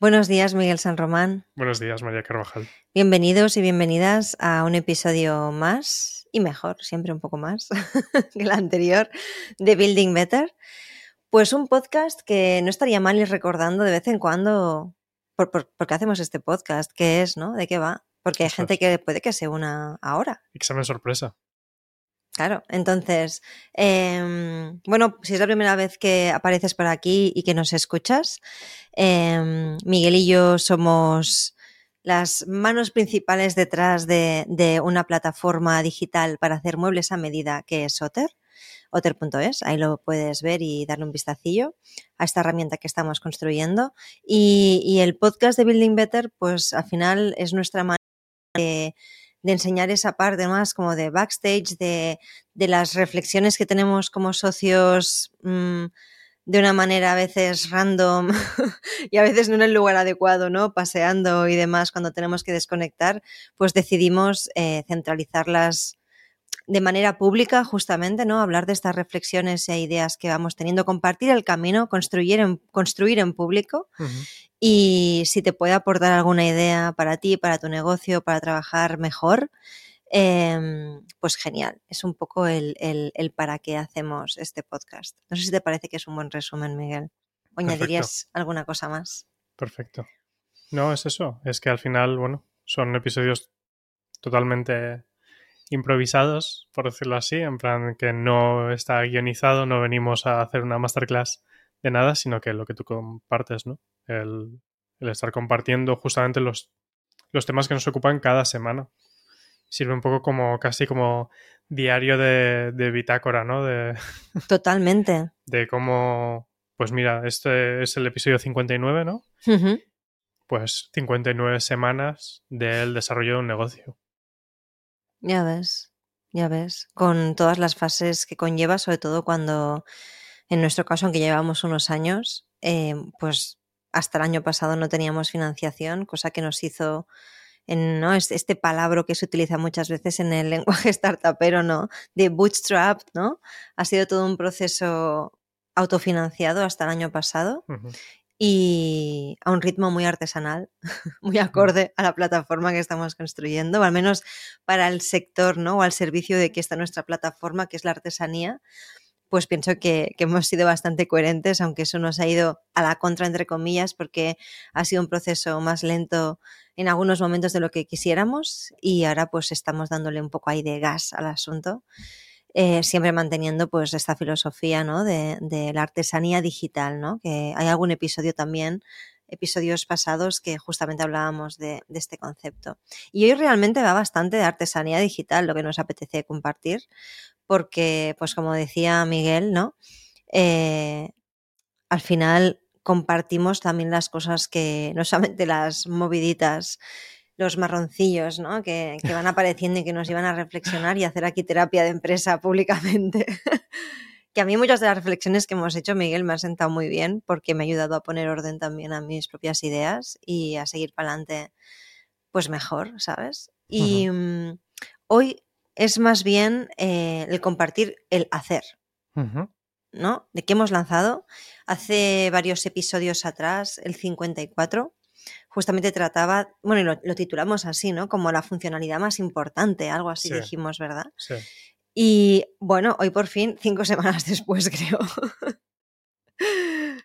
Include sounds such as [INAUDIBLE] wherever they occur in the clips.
Buenos días, Miguel San Román. Buenos días, María Carvajal. Bienvenidos y bienvenidas a un episodio más y mejor, siempre un poco más [LAUGHS] que el anterior, de Building Better. Pues un podcast que no estaría mal ir recordando de vez en cuando por, qué hacemos este podcast, qué es, ¿no? ¿De qué va? Porque hay gente que puede que se una ahora. Examen sorpresa. Claro, entonces, em, bueno, si es la primera vez que apareces por aquí y que nos escuchas, em, Miguel y yo somos las manos principales detrás de, una plataforma digital para hacer muebles a medida que es Otter, otter.es, ahí lo puedes ver y darle un vistacillo a esta herramienta que estamos construyendo. Y, y el podcast de Building Better, pues al final es nuestra manera de de enseñar esa parte más como de backstage, de, de las reflexiones que tenemos como socios mmm, de una manera a veces random [LAUGHS] y a veces no en el lugar adecuado, ¿no? Paseando y demás cuando tenemos que desconectar, pues decidimos eh, centralizarlas de manera pública, justamente, ¿no? Hablar de estas reflexiones e ideas que vamos teniendo, compartir el camino, construir en, construir en público. Uh -huh. Y si te puede aportar alguna idea para ti, para tu negocio, para trabajar mejor, eh, pues genial. Es un poco el, el, el, para qué hacemos este podcast. No sé si te parece que es un buen resumen, Miguel. ¿O añadirías alguna cosa más? Perfecto. No, es eso. Es que al final, bueno, son episodios totalmente improvisados, por decirlo así, en plan que no está guionizado, no venimos a hacer una masterclass de nada, sino que lo que tú compartes, ¿no? El, el estar compartiendo justamente los, los temas que nos ocupan cada semana. Sirve un poco como casi como diario de, de bitácora, ¿no? De, [LAUGHS] Totalmente. De cómo, pues mira, este es el episodio 59, ¿no? Uh -huh. Pues 59 semanas del desarrollo de un negocio. Ya ves, ya ves, con todas las fases que conlleva, sobre todo cuando, en nuestro caso, aunque llevamos unos años, eh, pues hasta el año pasado no teníamos financiación, cosa que nos hizo en ¿no? este, palabra que se utiliza muchas veces en el [LAUGHS] lenguaje startupero, ¿no? De bootstrap, ¿no? Ha sido todo un proceso autofinanciado hasta el año pasado. Y a un ritmo muy artesanal, [LAUGHS] muy acorde a la plataforma que estamos construyendo, o al menos para el sector, ¿no? O al servicio de que está nuestra plataforma, que es la artesanía, pues pienso que, que, hemos sido bastante coherentes, aunque eso nos ha ido a la contra, entre comillas, porque ha sido un proceso más lento en algunos momentos de lo que quisiéramos y ahora pues estamos dándole un poco ahí de gas al asunto eh, siempre manteniendo pues esta filosofía ¿no? de, la artesanía digital, ¿no? que hay algún episodio también, episodios pasados que justamente hablábamos de, de, este concepto. Y hoy realmente va bastante de artesanía digital, lo que nos apetece compartir, porque pues como decía Miguel, ¿no? Eh, al final compartimos también las cosas que, no solamente las moviditas los marroncillos, ¿no? Que, que, van apareciendo y que nos llevan a reflexionar y hacer aquí terapia de empresa [LAUGHS] públicamente. que a mí muchas de las reflexiones que hemos hecho, Miguel, me han sentado muy bien porque me ha ayudado a poner orden también a mis propias ideas y a seguir para adelante, pues mejor, ¿sabes? Y uh -huh. um, hoy es más bien eh, el compartir el hacer, uh -huh. ¿no? De qué hemos lanzado. Hace varios episodios atrás, el 54, justamente trataba, bueno, y lo, lo, titulamos así, ¿no? Como la funcionalidad más importante, algo así sí. dijimos, ¿verdad? Sí. Y bueno, hoy por fin, cinco [LAUGHS] semanas después, creo.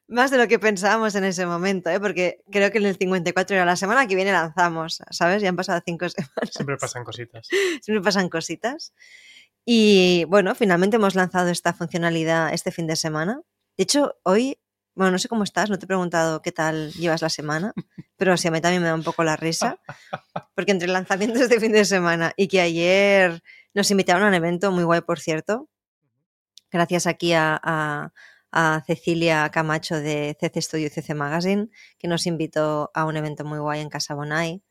Más de lo que pensábamos en ese momento, ¿eh? porque creo que en el 54 era la semana que viene lanzamos, ¿sabes? Ya han pasado cinco [LAUGHS] semanas. Siempre pasan cositas. Siempre pasan cositas. Y bueno, finalmente hemos lanzado esta funcionalidad este fin de semana. De hecho, hoy bueno, no sé cómo estás, no te he preguntado qué tal llevas la semana, pero sí, a mí también me da un poco la risa, [LAUGHS] porque entre el lanzamiento de fin de semana y que ayer nos invitaron a un evento muy guay, por cierto, gracias aquí a, a, a Cecilia Camacho de CC Studio y CC Magazine, que nos invitó a un evento muy guay en Casa Bonai.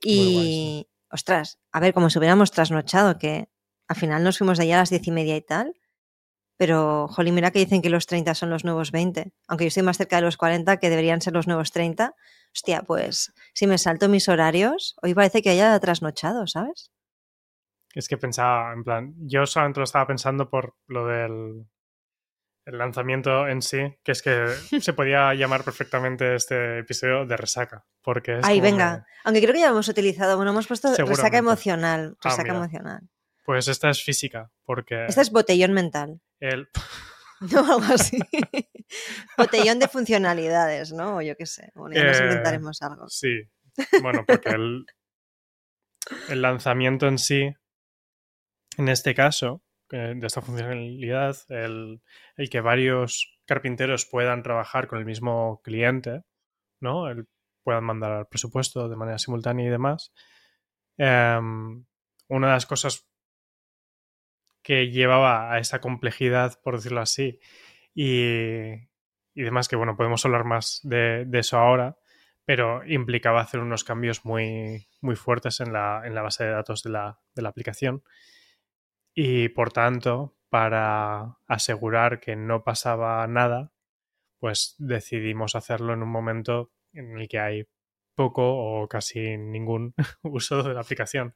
Y, guay, sí. ostras, a ver, como si hubiéramos trasnochado, que al final nos fuimos de allá a las diez y media y tal, pero, jolín, mira que dicen que los 30 son los nuevos 20. Aunque yo estoy más cerca de los 40, que deberían ser los nuevos 30. Hostia, pues si me salto mis horarios, hoy parece que haya trasnochado, ¿sabes? Es que pensaba, en plan, yo solamente lo estaba pensando por lo del el lanzamiento en sí, que es que [LAUGHS] se podía llamar perfectamente este episodio de resaca, porque es como venga. Aunque creo que ya hemos utilizado, bueno, hemos puesto resaca emocional. Ah, Resaca emocional. Pues esta es física, porque Este es botellón mental. el... [LAUGHS] [LAUGHS] No, algo así. botellón de funcionalidades, ¿no? O yo qué sé. Bueno, ya nos Eh, inventaremos algo. Sí, bueno, porque el, el lanzamiento en sí, en este caso, eh, de esta funcionalidad, el, el que varios carpinteros puedan trabajar con el mismo cliente, ¿no? El, puedan mandar presupuesto de manera simultánea y demás. em, una de las cosas que llevaba a esa complejidad, por decirlo así, y, y demás, que bueno, podemos hablar más de, de eso ahora, pero implicaba hacer unos cambios muy, muy fuertes en la, en la base de datos de la, de la aplicación. Y por tanto, para asegurar que no pasaba nada, pues decidimos hacerlo en un momento en el que hay poco o casi ningún [LAUGHS] uso de la aplicación,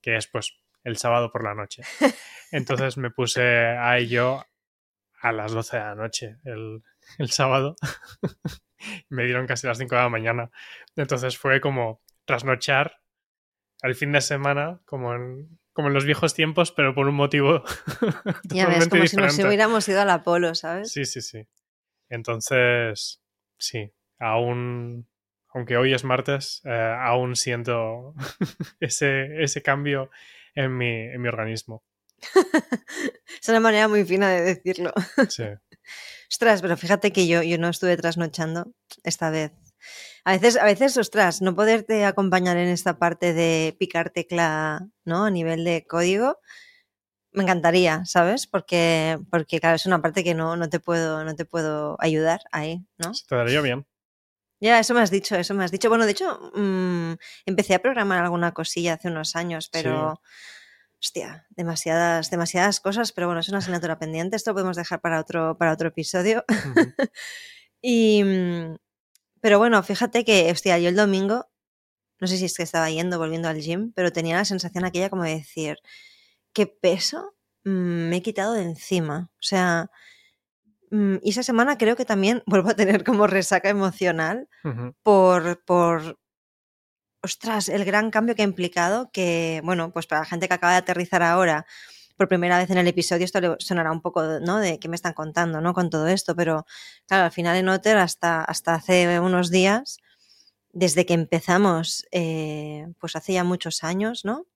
que es pues el sábado por la noche. [LAUGHS] Entonces me puse a ello a las 12 de la noche el, el sábado. [LAUGHS] me dieron casi las 5 de la mañana. Entonces fue como trasnochar al fin de semana, como en, como en los viejos tiempos, pero por un motivo [LAUGHS] Ya ves, como si nos diferente. hubiéramos ido al Apolo, ¿sabes? Sí, sí, sí. Entonces, sí, aún, aunque hoy es martes, eh, aún siento ese, ese cambio en mi, en mi organismo. [LAUGHS] Es una manera muy fina de decirlo. Sí. [LAUGHS] Ostras, pero fíjate que yo, yo no estuve trasnochando esta vez. A veces, a veces, ostras, no poderte acompañar en esta parte de picar tecla, ¿no? A nivel de código, me encantaría, ¿sabes? Porque, porque claro, es una parte que no, no te puedo, no te puedo ayudar ahí, ¿no? Se te daría bien. Ya, eso me has dicho, eso me has dicho. Bueno, de hecho, mm, empecé a programar alguna cosilla hace unos años, pero hostia, demasiadas, demasiadas cosas, pero bueno, es una asignatura pendiente. Esto lo podemos dejar para otro, para otro episodio. [LAUGHS] Y, mm, pero bueno, fíjate que, hostia, yo el domingo, no sé si es que estaba yendo, volviendo al gym, pero tenía la sensación aquella como de decir, ¿qué peso mm, me he quitado de encima? O sea, y esa semana creo que también [LAUGHS] vuelvo a tener como resaca emocional por, por, ostras, el gran cambio que ha implicado que, bueno, pues para la gente que acaba de aterrizar ahora por primera vez en el episodio, esto le sonará un poco, ¿no? De qué me están contando, ¿no? Con todo esto, pero claro, al final en Otter, hasta, hasta hace unos días, desde que empezamos, eh, pues hace ya muchos años, ¿no?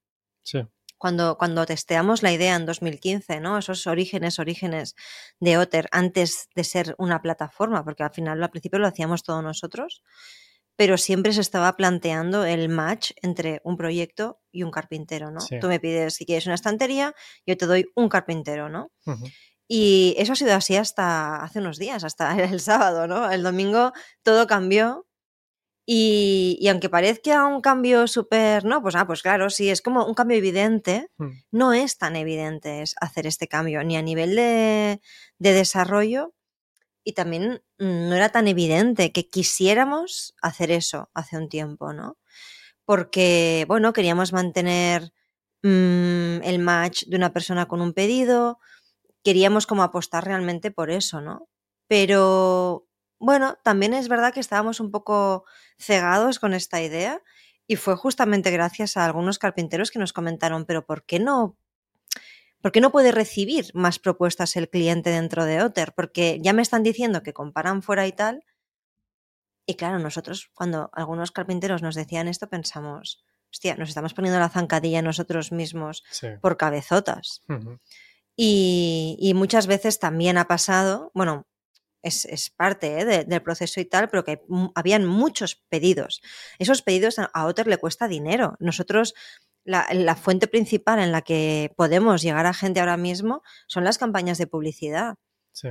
Sí. Cuando, cuando testeamos la idea en 2015, ¿no? Esos orígenes, orígenes de Otter antes de ser una plataforma, porque al final al principio lo hacíamos todos nosotros, pero siempre se estaba planteando el match entre un proyecto y un carpintero, ¿no? Sí. Tú me pides si quieres una estantería, yo te doy un carpintero, ¿no? Ujú. Y eso ha sido así hasta hace unos días, hasta [LAUGHS] el sábado, ¿no? El domingo todo cambió. Y, y aunque parezca un cambio súper, ¿no? Pues, ah, pues claro, sí, es como un cambio evidente, Mm. no es tan evidente hacer este cambio, ni a nivel de, de desarrollo, y también mm, no era tan evidente que quisiéramos hacer eso hace un tiempo, ¿no? Porque, bueno, queríamos mantener mm, el match de una persona con un pedido, queríamos como apostar realmente por eso, ¿no? Pero, bueno, también es verdad que estábamos un poco cegados con esta idea y fue justamente gracias a algunos carpinteros que nos comentaron, pero ¿por qué no? ¿Por qué no puede recibir más propuestas el cliente dentro de Otter? Porque ya me están diciendo que comparan fuera y tal. Y claro, nosotros, cuando algunos carpinteros nos decían esto, pensamos, hostia, nos estamos poniendo la zancadilla nosotros mismos Sí. por cabezotas. Y, y muchas veces también ha pasado, bueno, es, es parte ¿eh? de- del proceso y tal, pero que habían muchos pedidos. Esos pedidos a- a Otter le cuesta dinero. Nosotros, la, la fuente principal en la que podemos llegar a gente ahora mismo son las campañas de publicidad. Sí.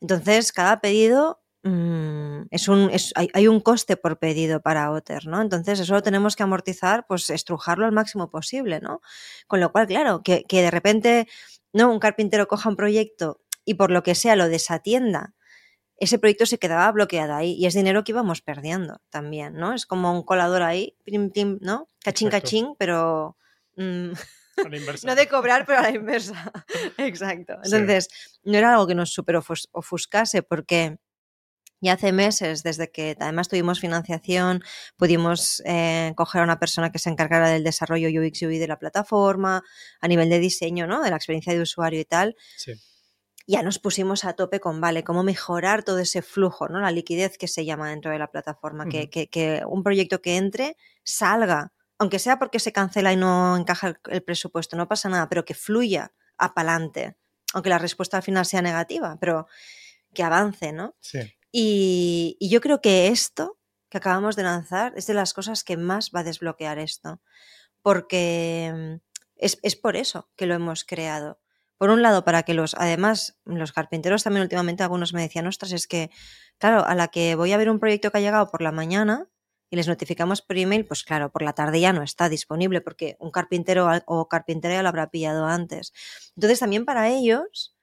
Entonces, cada pedido mm, es un, es- hay, hay un coste por pedido para Otter, ¿no? Entonces, eso lo tenemos que amortizar, pues estrujarlo al máximo posible, ¿no? Con lo cual, claro, que, que de repente, ¿no? Un carpintero coja un proyecto y por lo que sea lo desatienda, ese proyecto se quedaba bloqueado ahí y es dinero que íbamos perdiendo también, ¿no? Es como un colador ahí, pim, pim, ¿no? Cachín, Exacto. cachín, pero mm. [LAUGHS] No de cobrar, pero a la inversa. [LAUGHS] Exacto. Entonces, no era algo que nos super ofus- ofuscase porque ya hace meses, desde que además tuvimos financiación, pudimos eh, coger a una persona que se encargara del desarrollo UX UI de la plataforma, a nivel de diseño, ¿no? De la experiencia de usuario y tal. Sí. Ya nos pusimos a tope con, vale, cómo mejorar todo ese flujo, ¿no? La liquidez que se llama dentro de la plataforma. que, que- que un proyecto que entre salga, aunque sea porque se cancela y no encaja el, el presupuesto, no pasa nada, pero que fluya a pa'lante. Aunque la respuesta al final sea negativa, pero que avance, ¿no? Sí. Y, y yo creo que esto que acabamos de lanzar es de las cosas que más va a desbloquear esto. Porque mm, es, es por eso que lo hemos creado. Por un lado, para que los, además, los carpinteros también últimamente algunos me decían, ostras, es que, claro, a la que voy a ver un proyecto que ha llegado por la mañana y les notificamos por email, pues claro, por la tarde ya no está disponible porque un carpintero o carpintera ya lo habrá pillado antes. Entonces, tambiuna para ellos,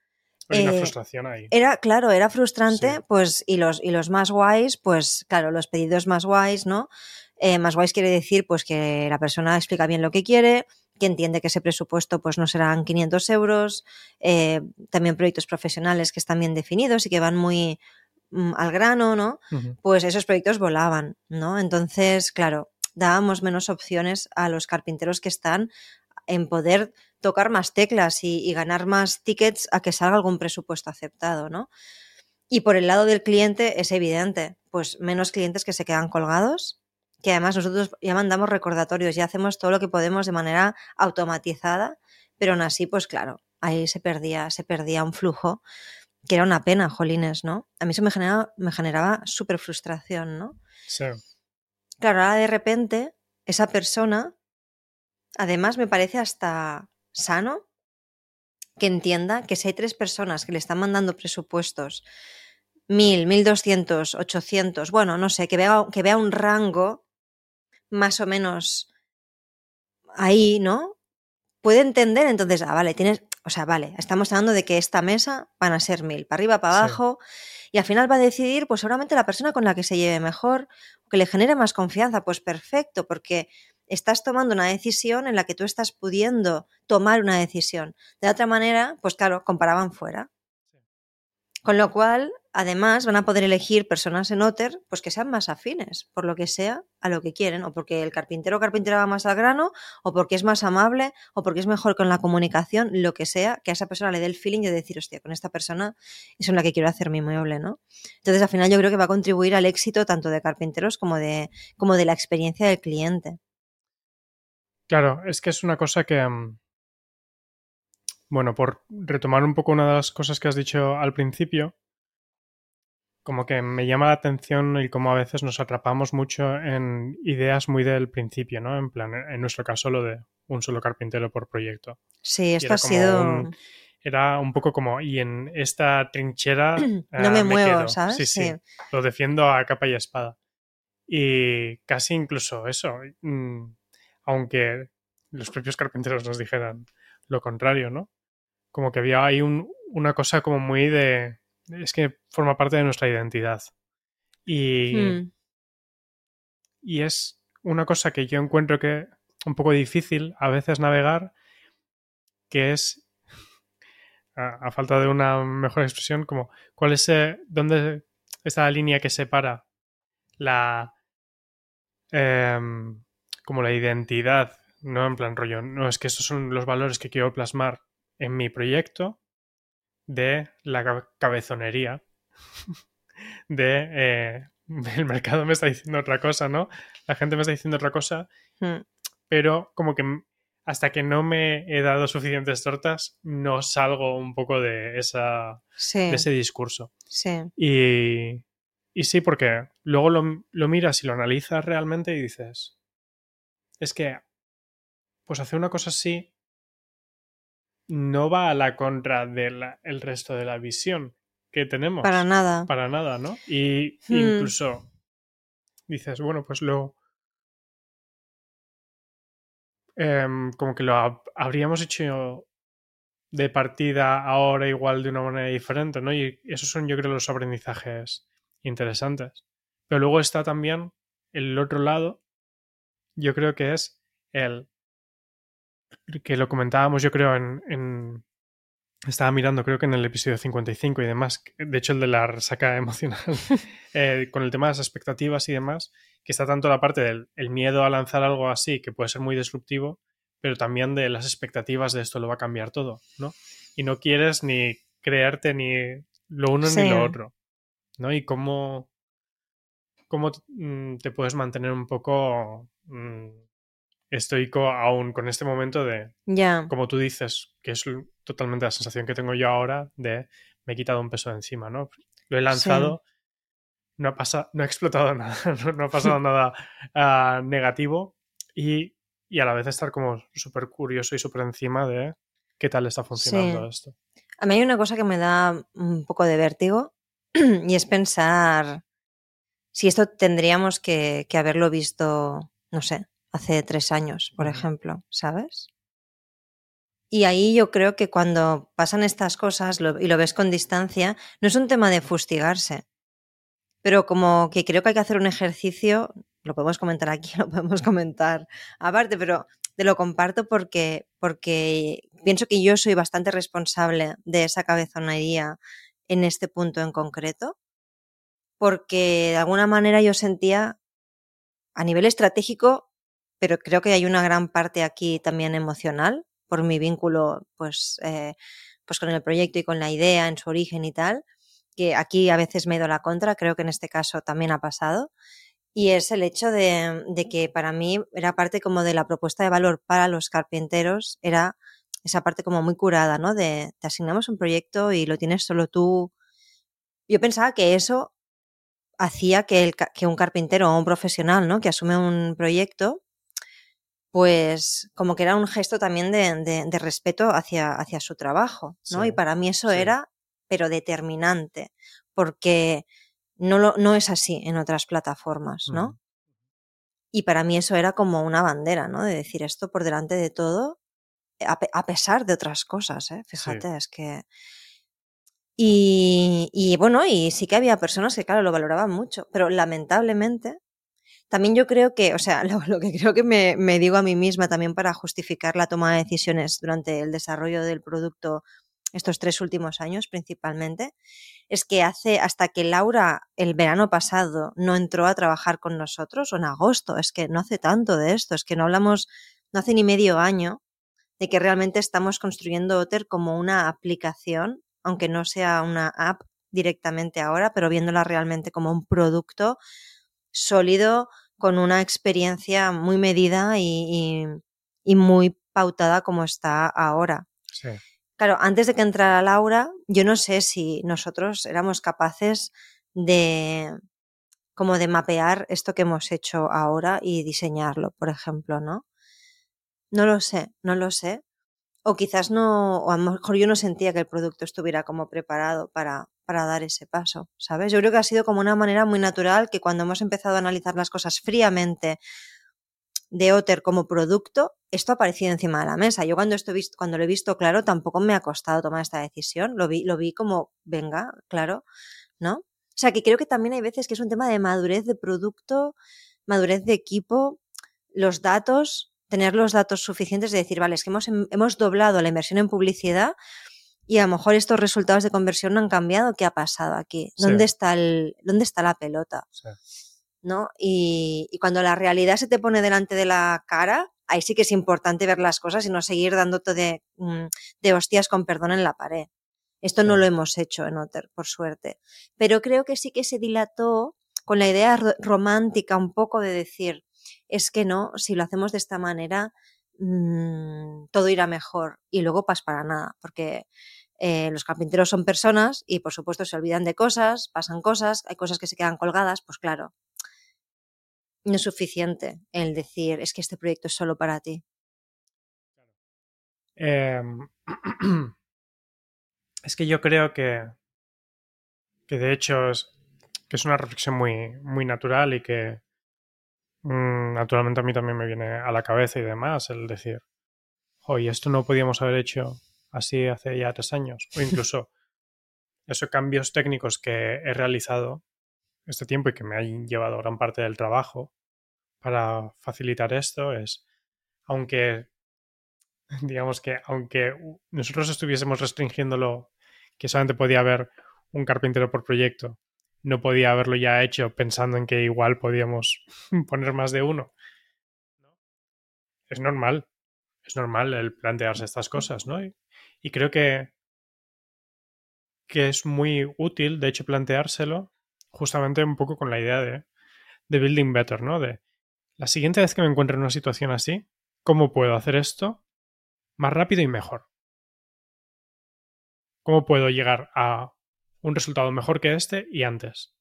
Hay una Eh, frustración ahí. era, claro, era frustrante, Sí. pues, y los, y los más guays, pues, claro, los pedidos más guays, ¿no? Eh, más guays quiere decir, pues, que la persona explica bien lo que quiere, que entiende que ese presupuesto, pues, no serán 500 euros, eh, también proyectos profesionales que están bien definidos y que van muy mm, al grano, ¿no? Pues esos proyectos volaban, ¿no? Entonces, claro, dábamos menos opciones a los carpinteros que están en poder tocar más teclas y, y ganar más tickets a que salga algún presupuesto aceptado, ¿no? Y por el lado del cliente es evidente, pues menos clientes que se quedan colgados, que además nosotros ya mandamos recordatorios, ya hacemos todo lo que podemos de manera automatizada, pero aún así, pues claro, ahí se perdía, se perdía un flujo que era una pena, jolines, ¿no? A mí eso me generaba, me generaba súper frustración, ¿no? Sí. Claro, ahora de repente esa persona, además me parece hasta sano que entienda que si hay tres personas que le están mandando presupuestos, mil, mil doscientos, ochocientos, bueno, no sé, que vea, que vea un rango más o menos ahí, ¿no? Puede entender entonces, ah, vale, tienes, o sea, vale, estamos hablando de que esta mesa van a ser mil, para arriba, para Sí. abajo, y al final va a decidir, pues seguramente la persona con la que se lleve mejor, que le genere más confianza, pues perfecto, porque estás tomando una decisión en la que tú estás pudiendo tomar una decisión. De otra manera, pues claro, comparaban fuera. Con lo cual, además, van a poder elegir personas en Otter pues que sean más afines, por lo que sea, a lo que quieren, o porque el carpintero o carpintera va más al grano, o porque es más amable, o porque es mejor con la comunicación, lo que sea, que a esa persona le dé el feeling de decir, hostia, con esta persona es en la que quiero hacer mi mueble, ¿no? Entonces, al final yo creo que va a contribuir al éxito tanto de carpinteros como de, como de la experiencia del cliente. Claro, es que es una cosa que. mm, Bueno, por retomar un poco una de las cosas que has dicho al principio, como que me llama la atención el cómo a veces nos atrapamos mucho en ideas muy del principio, ¿no? En plan, en nuestro caso, lo de un solo carpintero por proyecto. Sí, esto ha sido... un- Era un poco como, y en esta trinchera. [CLEARS THROAT] no ah, me muevo, quedo. ¿sabes? Sí, sí, Lo defiendo a capa y espada. Y casi incluso eso, mm, aunque los propios carpinteros nos dijeran lo contrario, ¿no? Como que había ahí un- una cosa como muy de... Es que forma parte de nuestra identidad. Y, Mm, y es una cosa que yo encuentro que un poco difícil a veces navegar, que es, a, a falta de una mejor expresión, como cuál es, eh, dónde está la línea que separa la, em, como la identidad, no en plan rollo, no es que estos son los valores que quiero plasmar en mi proyecto, de la ca- cabezonería, [LAUGHS] de eh, el mercado me está diciendo otra cosa, ¿no? La gente me está diciendo otra cosa, mm. pero como que hasta que no me he dado suficientes tortas, no salgo un poco de, esa, Sí, de ese discurso. sí. Y, y sí, porque luego lo, lo miras y lo analizas realmente y dices, es que, pues hacer una cosa así no va a la contra del el resto de la visión que tenemos. Para nada. Para nada, ¿no? Y Hmm. incluso dices, bueno, pues lo... em, como que lo hab- habríamos hecho de partida ahora igual de una manera diferente, ¿no? Y esos son yo creo los aprendizajes interesantes. Pero luego está también el otro lado, yo creo que es el que lo comentábamos yo creo en, Estaba mirando, creo que en el episodio 55 y demás, de hecho el de la resaca [LAUGHS] emocional, eh, con el tema de las expectativas y demás, que está tanto la parte del el miedo a lanzar algo así, que puede ser muy disruptivo, pero también de las expectativas de esto lo va a cambiar todo, ¿no? Y no quieres ni creerte ni lo uno ni lo otro, ¿no? Y cómo, cómo mm, te puedes mantener un poco mm, estoico aún con este momento de, como tú dices, que es totalmente la sensación que tengo yo ahora de me he quitado un peso de encima, ¿no? Lo he lanzado, no, ha pasado, no ha explotado [LAUGHS] nada, no, ha pasado [LAUGHS] nada ah, negativo y, a la vez estar como súper curioso y súper encima de qué tal está funcionando esto. A mí hay una cosa que me da un poco de vértigo [CLEARS THROAT] y es pensar si esto tendríamos que, que haberlo visto, no sé, hace tres años, por ejemplo, ¿sabes? Y ahí yo creo que cuando pasan estas cosas y lo ves con distancia, no es un tema de fustigarse, pero como que creo que hay que hacer un ejercicio, lo podemos comentar aquí, [LAUGHS] lo podemos comentar aparte, pero te lo comparto porque, porque pienso que yo soy bastante responsable de esa cabezonería en este punto en concreto, porque de alguna manera yo sentía a nivel estratégico pero creo que hay una gran parte aquí también emocional por mi vínculo pues, eh, pues con el proyecto y con la idea en su origen y tal, que aquí a veces me he ido la contra, creo que en este caso también ha pasado, y es el hecho de, de que para mí era parte como de la propuesta de valor para los carpinteros, era esa parte como muy curada, ¿no? De te asignamos un proyecto y lo tienes solo tú. Yo pensaba que eso hacía que, el, que un carpintero o un profesional, ¿no? Que asume un proyecto, pues como que era un gesto también de, de, respeto hacia, hacia, su trabajo, ¿no? y para mí eso era, pero determinante, porque no, lo, no es así en otras plataformas, ¿no? Y para mí eso era como una bandera, ¿no? De decir esto por delante de todo, a, pesar de otras cosas, ¿eh? Fíjate, es que... Y, y bueno, y sí que había personas que, claro, lo valoraban mucho, pero lamentablemente también yo creo que, o sea, [LAUGHS] lo, que creo que me, digo a mí misma también para justificar la toma de decisiones durante el desarrollo del producto estos tres últimos años principalmente, es que hace hasta que Laura el verano pasado no entró a trabajar con nosotros, o en agosto, es que no hace tanto de esto, es que no hablamos, no hace ni medio año de que realmente estamos construyendo Otter como una aplicación, aunque no sea una app directamente ahora, pero viéndola realmente como un producto sólido, con una experiencia muy medida y, muy pautada como está ahora. Claro, antes de que entrara Laura, yo no sé si nosotros éramos capaces de como de mapear esto que hemos hecho ahora y diseñarlo, por ejemplo, ¿no? No lo sé, no lo sé. O quizás no, o a lo mejor yo no sentía que el producto estuviera como preparado para, para dar ese paso, ¿sabes? Yo creo que ha sido como una manera muy natural que cuando hemos empezado a analizar las cosas fríamente de Otter como producto, esto ha aparecido encima de la mesa. Yo cuando, esto cuando lo he visto claro, tampoco me ha costado tomar esta decisión. Lo vi, lo vi como, venga, claro, ¿no? O sea, que creo que también hay veces que es un tema de madurez de producto, madurez de equipo, los datos, tener los datos suficientes de decir, vale, es que hemos, hemos doblado la inversión en publicidad y a lo mejor estos resultados de conversión no han cambiado. ¿Qué ha pasado aquí? ¿Dónde, está, el, dónde está la pelota? ¿No? Y, cuando la realidad se te pone delante de la cara, ahí sí que es importante ver las cosas y no seguir dándote de, mm, de hostias con perdón en la pared. Esto no lo hemos hecho en Otter, por suerte. Pero creo que sí que se dilató con la idea romántica un poco de decir, es que no, si lo hacemos de esta manera, mmm, todo irá mejor. Y luego pas para nada, porque eh, los carpinteros son personas y por supuesto se olvidan de cosas, pasan cosas, hay cosas que se quedan colgadas, pues claro, no es suficiente el decir es que este proyecto es solo para ti. Em, [CLEARS THROAT] es que yo creo que, que de hecho es, que es una reflexión muy, muy natural y que mm, naturalmente a mí también me viene a la cabeza y demás el decir, oye, esto no podíamos haber hecho así hace ya tres años, o incluso [LAUGHS] esos cambios técnicos que he realizado este tiempo y que me han llevado gran parte del trabajo para facilitar esto es, aunque digamos que aunque nosotros estuviésemos restringiéndolo, que solamente podía haber un carpintero por proyecto, no podía haberlo ya hecho pensando en que igual podíamos [LAUGHS] poner más de uno. Es normal, es normal el plantearse estas cosas, ¿no? Y, y creo que, que es muy útil, de hecho, planteárselo justamente un poco con la idea de, de building better, ¿no? De la siguiente vez que me encuentre en una situación así, ¿cómo puedo hacer esto más rápido y mejor? ¿Cómo puedo llegar a un resultado mejor que este y antes?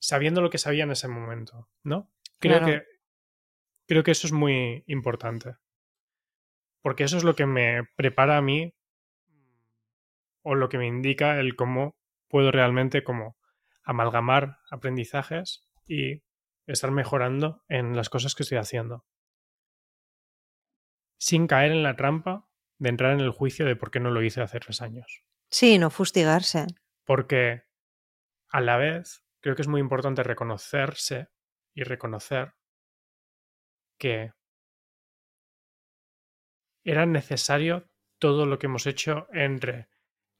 Sabiendo lo que sabía en ese momento, ¿no? Creo Claro. que creo que eso es muy importante. Porque eso es lo que me prepara a mí o lo que me indica el cómo puedo realmente como amalgamar aprendizajes y estar mejorando en las cosas que estoy haciendo. Sin caer en la trampa de entrar en el juicio de por qué no lo hice hace tres años. Sí, no fustigarse. Porque a la vez creo que es muy importante reconocerse y reconocer que era necesario todo lo que hemos hecho entre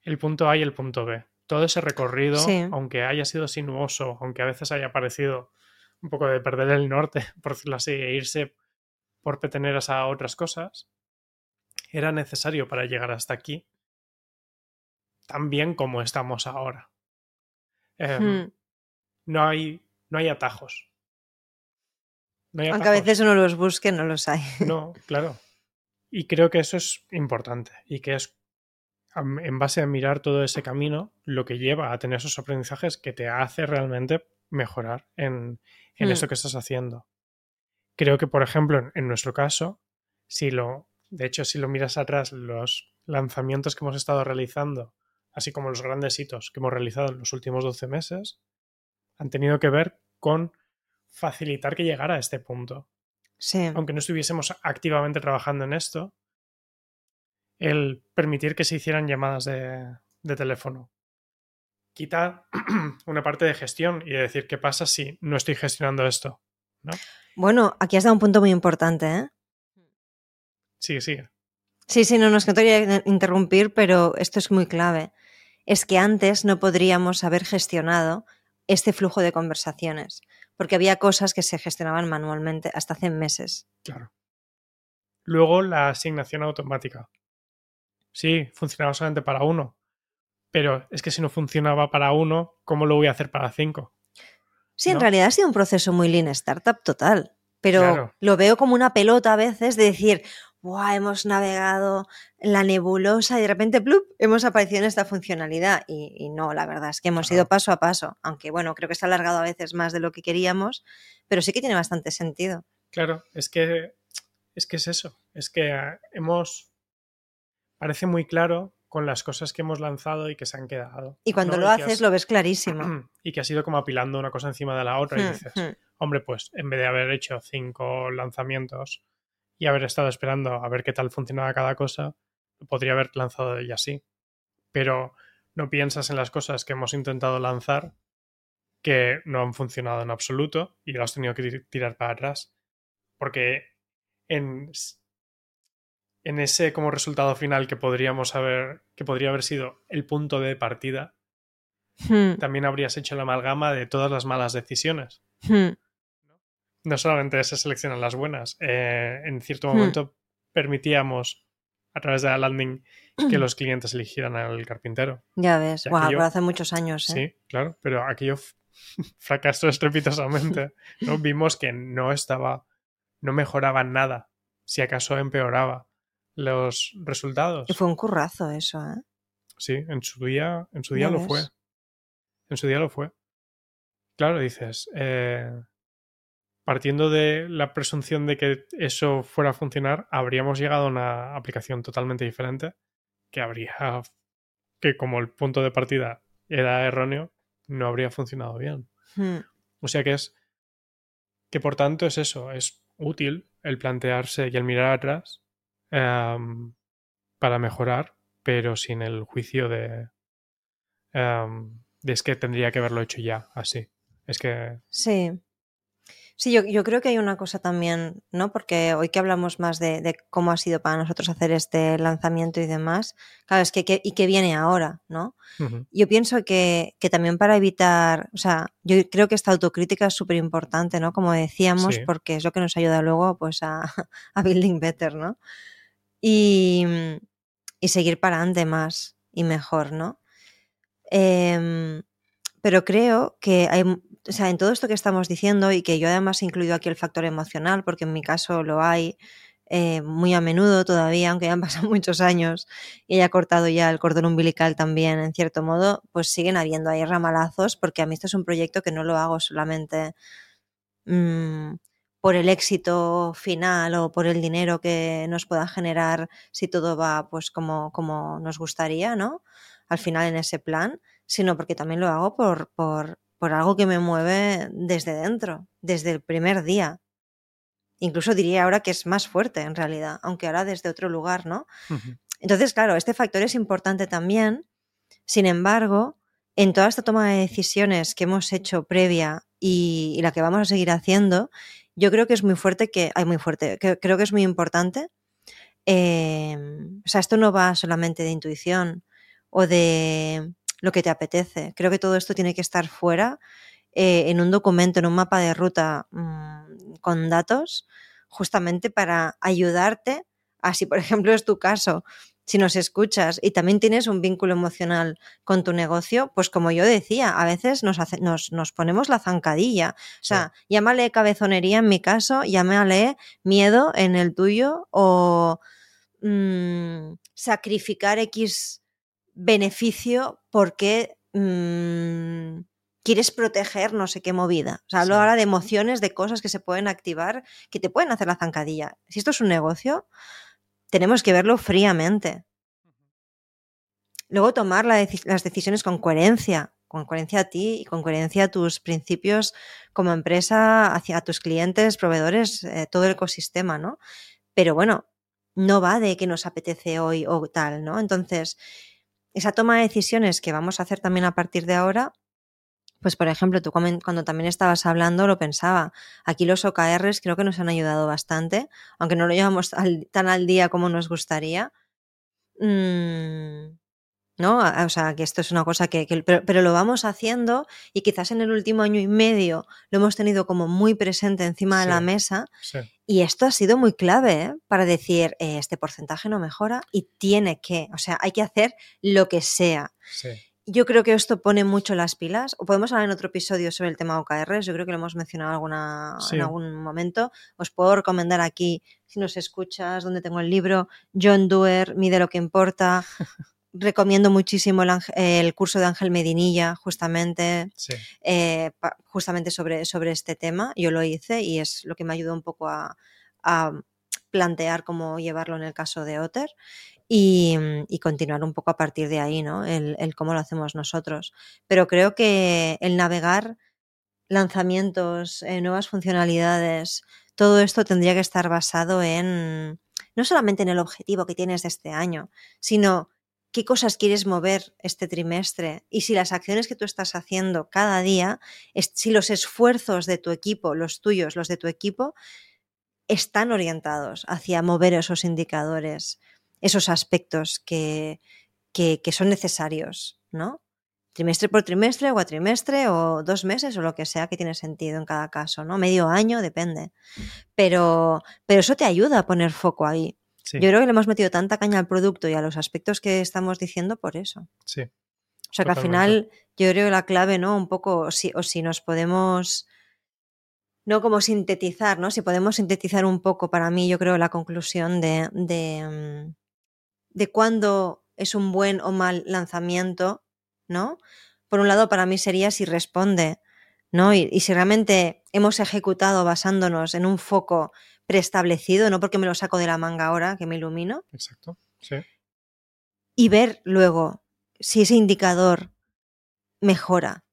el punto A y el punto B. Todo ese recorrido, Sí. aunque haya sido sinuoso, aunque a veces haya parecido un poco de perder el norte, [LAUGHS] por decirlo así, e irse por peteneras a otras cosas, era necesario para llegar hasta aquí, tan bien como estamos ahora. Em, Hmm. no, hay, no hay atajos. No hay Aunque a atajos. veces uno los busque, no los hay. No, claro. Y creo que eso es importante y que es en base a mirar todo ese camino lo que lleva a tener esos aprendizajes que te hace realmente mejorar en, en Mm. eso que estás haciendo. Creo que, por ejemplo, en, en nuestro caso, si lo, de hecho, si lo miras atrás, los lanzamientos que hemos estado realizando, así como los grandes hitos que hemos realizado en los últimos 12 meses, han tenido que ver con facilitar que llegara a este punto Sí. aunque no estuviésemos activamente trabajando en esto, el permitir que se hicieran llamadas de, de teléfono. Quita [CLEARS THROAT] una parte de gestión y de decir qué pasa si no estoy gestionando esto. Bueno, aquí has dado un punto muy importante, ¿eh? Sigue, sigue. Sí, sí, no, no es que no te voy a interrumpir, pero esto es muy clave. Es que antes no podríamos haber gestionado este flujo de conversaciones, porque había cosas que se gestionaban manualmente hasta hace meses. Claro. Luego la asignación automática. Sí, funcionaba solamente para uno. Pero es que si no funcionaba para uno, ¿cómo lo voy a hacer para cinco? Sí, en realidad ha sido un proceso muy lean startup total, pero Claro. lo veo como una pelota a veces de decir, ¡buah! Hemos navegado la nebulosa y de repente, ¡plup! Hemos aparecido en esta funcionalidad. Y, y no, la verdad es que hemos ido paso a paso, aunque bueno, creo que se ha alargado a veces más de lo que queríamos, pero sí que tiene bastante sentido. Claro, es que es que es eso. Es que eh, hemos. Parece muy claro con las cosas que hemos lanzado y que se han quedado. Y cuando ¿no? lo Y haces, has- lo ves clarísimo. [CLEARS THROAT] Y que ha sido como apilando una cosa encima de la otra y Hmm, dices, hmm. hombre, pues en vez de haber hecho cinco lanzamientos y haber estado esperando a ver qué tal funcionaba cada cosa, podría haber lanzado ya así. Pero no piensas en las cosas que hemos intentado lanzar que no han funcionado en absoluto y lo has tenido que tir- tirar para atrás. Porque en, en ese como resultado final que podríamos haber, que podría haber sido el punto de partida, Hmm, también habrías hecho la amalgama de todas las malas decisiones. hmm. No solamente se seleccionan las buenas, eh, en cierto Hmm. momento permitíamos a través de la landing que [CLEARS THROAT] los clientes eligieran al carpintero. Ya ves, pero hace muchos años. ¿eh? Sí, claro, pero aquello [LAUGHS] fracasó estrepitosamente. [LAUGHS] ¿no? Vimos que no estaba, no mejoraba nada, si acaso empeoraba los resultados. Y fue un currazo eso, ¿eh? Sí, en su día, en su día lo ves. fue. En su día lo fue. Claro, dices, eh, partiendo de la presunción de que eso fuera a funcionar, habríamos llegado a una aplicación totalmente diferente que habría, que como el punto de partida era erróneo, no habría funcionado bien. Hmm. O sea que es, que por tanto es eso, es útil el plantearse y el mirar atrás em, para mejorar, pero sin el juicio de, em, de es que tendría que haberlo hecho ya, así. Es que, Sí. Sí, yo, yo, creo que hay una cosa también, ¿no? Porque hoy que hablamos más de, de, cómo ha sido para nosotros hacer este lanzamiento y demás, claro, es que, que y qué viene ahora, ¿no? Uh -huh. Yo pienso que, que, también para evitar, o sea, yo creo que esta autocrítica es súper importante, ¿no? Como decíamos, sí. porque es lo que nos ayuda luego, pues, a, [LAUGHS] a Building Better, ¿no? Y, y seguir para adelante más y mejor, ¿no? Eh, pero creo que hay, o sea, en todo esto que estamos diciendo y que yo además he incluido aquí el factor emocional, porque en mi caso lo hay eh, muy a menudo todavía, aunque ya han [LAUGHS] pasado muchos años y haya cortado ya el cordón umbilical también, en cierto modo, pues siguen habiendo ahí ramalazos, porque a mí esto es un proyecto que no lo hago solamente mmm, por el éxito final o por el dinero que nos pueda generar si todo va pues como, como nos gustaría, ¿no? Al final en ese plan, sino porque también lo hago por, por, por algo que me mueve desde dentro, desde el primer día. Incluso diría ahora que es más fuerte en realidad, aunque ahora desde otro lugar, ¿no? Uh -huh. Entonces, claro, este factor es importante también. Sin embargo, en toda esta toma de decisiones que hemos hecho previa y, y la que vamos a seguir haciendo, yo creo que es muy fuerte que, hay muy fuerte, que, creo que es muy importante. Eh, o sea, esto no va solamente de intuición o de lo que te apetece. Creo que todo esto tiene que estar fuera eh, en un documento, en un mapa de ruta mmm, con datos, justamente para ayudarte, así por [LAUGHS] ejemplo es tu caso, si nos escuchas y también tienes un vínculo emocional con tu negocio, pues como yo decía, a veces nos, hace, nos, nos ponemos la zancadilla. O sea, sí. llámale cabezonería en mi caso, llámale miedo en el tuyo o mmm, sacrificar X beneficio porque mmm, quieres proteger no sé qué movida. O sea, hablo sí. ahora de emociones, de cosas que se pueden activar, que te pueden hacer la zancadilla. Si esto es un negocio, tenemos que verlo fríamente. Luego tomar la las decisiones con coherencia, con coherencia a ti y con coherencia a tus principios como empresa, hacia tus clientes, proveedores, eh, todo el ecosistema, ¿no? Pero bueno, no va de que nos apetece hoy o tal, ¿no? Entonces, esa toma de decisiones que vamos a hacer también a partir de ahora, pues por ejemplo, tú cuando también estabas hablando lo pensaba. Aquí los OKRs creo que nos han ayudado bastante, aunque no lo llevamos tan al día como nos gustaría. Mm, ¿No? O sea, que esto es una cosa que, que pero, pero, lo vamos haciendo y quizás en el último año y medio lo hemos tenido como muy presente encima sí, de la mesa sí. y esto ha sido muy clave ¿eh? para decir, eh, este porcentaje no mejora y tiene que, o sea, hay que hacer lo que sea. Sí yo creo que esto pone mucho las pilas. O podemos hablar en otro episodio sobre el tema OKRs. Yo creo que lo hemos mencionado alguna, sí. en algún momento. Os puedo recomendar aquí, si nos escuchas, donde tengo el libro, John Doer, Mide lo que importa. [LAUGHS] Recomiendo muchísimo el, el, curso de Ángel Medinilla, justamente, sí. eh, justamente sobre, sobre este tema. Yo lo hice y es lo que me ayudó un poco a, a plantear cómo llevarlo en el caso de Otter y, y, continuar un poco a partir de ahí, ¿no? El, el, cómo lo hacemos nosotros. Pero creo que el navegar lanzamientos, eh, nuevas funcionalidades, todo esto tendría que estar basado en no solamente en el objetivo que tienes de este año, sino qué cosas quieres mover este trimestre y si las acciones que tú estás haciendo cada día, si los esfuerzos de tu equipo, los tuyos, los de tu equipo, están orientados hacia mover esos indicadores esos aspectos que, que, son necesarios, ¿no? Trimestre por trimestre, o a trimestre, o dos meses, o lo que sea que tiene sentido en cada caso, ¿no? Medio año, depende. Pero, pero eso te ayuda a poner foco ahí. Sí. Yo creo que le hemos metido tanta caña al producto y a los aspectos que estamos diciendo por eso. Sí. O sea Totalmente. que al final yo creo que la clave, ¿no? Un poco, o si, o si nos podemos no como sintetizar, ¿no? Si podemos sintetizar un poco para mí, yo creo, la conclusión de, de, mm, de cuándo es un buen o mal lanzamiento, ¿no? Por un lado, para mí sería si responde, ¿no? Y, y, si realmente hemos ejecutado basándonos en un foco preestablecido, no porque me lo saco de la manga ahora, que me ilumino. Exacto, sí. Y ver luego si ese indicador mejora,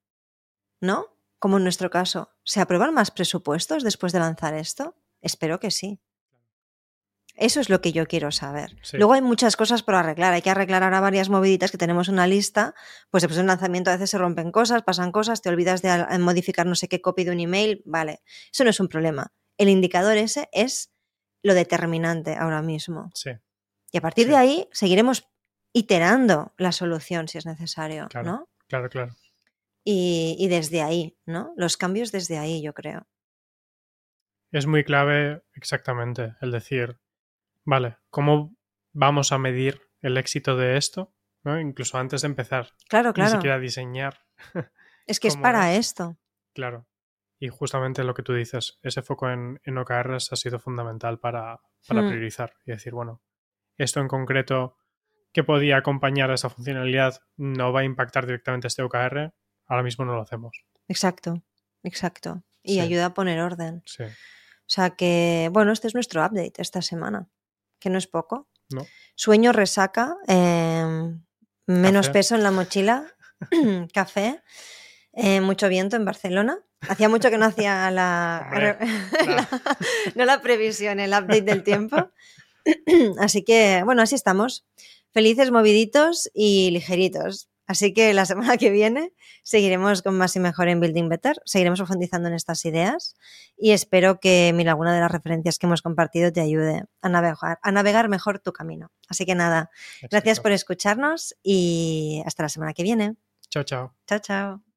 ¿no? Como en nuestro caso. ¿Se aprueban más presupuestos después de lanzar esto? Espero que sí. Eso es lo que yo quiero saber. Sí. Luego hay muchas cosas por arreglar. Hay que arreglar ahora varias moviditas que tenemos una lista. Pues después de un lanzamiento a veces se rompen cosas, pasan cosas, te olvidas de al- modificar no sé qué copy de un email. Vale, eso no es un problema. El indicador ese es lo determinante ahora mismo. Sí, Y a partir Sí. de ahí seguiremos iterando la solución si es necesario, Claro. ¿no? claro, claro. Y, y desde ahí, ¿no? Los cambios desde ahí, yo creo. Es muy clave exactamente el decir, vale, ¿cómo vamos a medir el éxito de esto? ¿No? Incluso antes de empezar, Claro, ni claro. siquiera diseñar. [LAUGHS] Es que es para es. esto. Claro. Y justamente lo que tú dices, ese foco en, en OKRs ha sido fundamental para, para Hmm. priorizar y decir, bueno, esto en concreto que podía acompañar a esa funcionalidad no va a impactar directamente este OKR, ahora mismo no lo hacemos. Exacto, exacto. Y Sí. ayuda a poner orden. Sí, O sea que, bueno, este es nuestro update esta semana, que no es poco. ¿no? Sueño, resaca, eh, menos Café. peso en la mochila, [LAUGHS] café, eh, mucho viento en Barcelona. Hacía mucho que no hacía [LAUGHS] la, Hombre, [LAUGHS] la- no la previsión, el update del tiempo. Así que, bueno, así estamos. Felices, moviditos y ligeritos. Así que la semana que viene seguiremos con más y mejor en Building Better, seguiremos profundizando en estas ideas y espero que mira, alguna de las referencias que hemos compartido te ayude a navegar, a navegar mejor tu camino. Así que nada, gracias por escucharnos y hasta la semana que viene. Chao, chao. Chao, chao.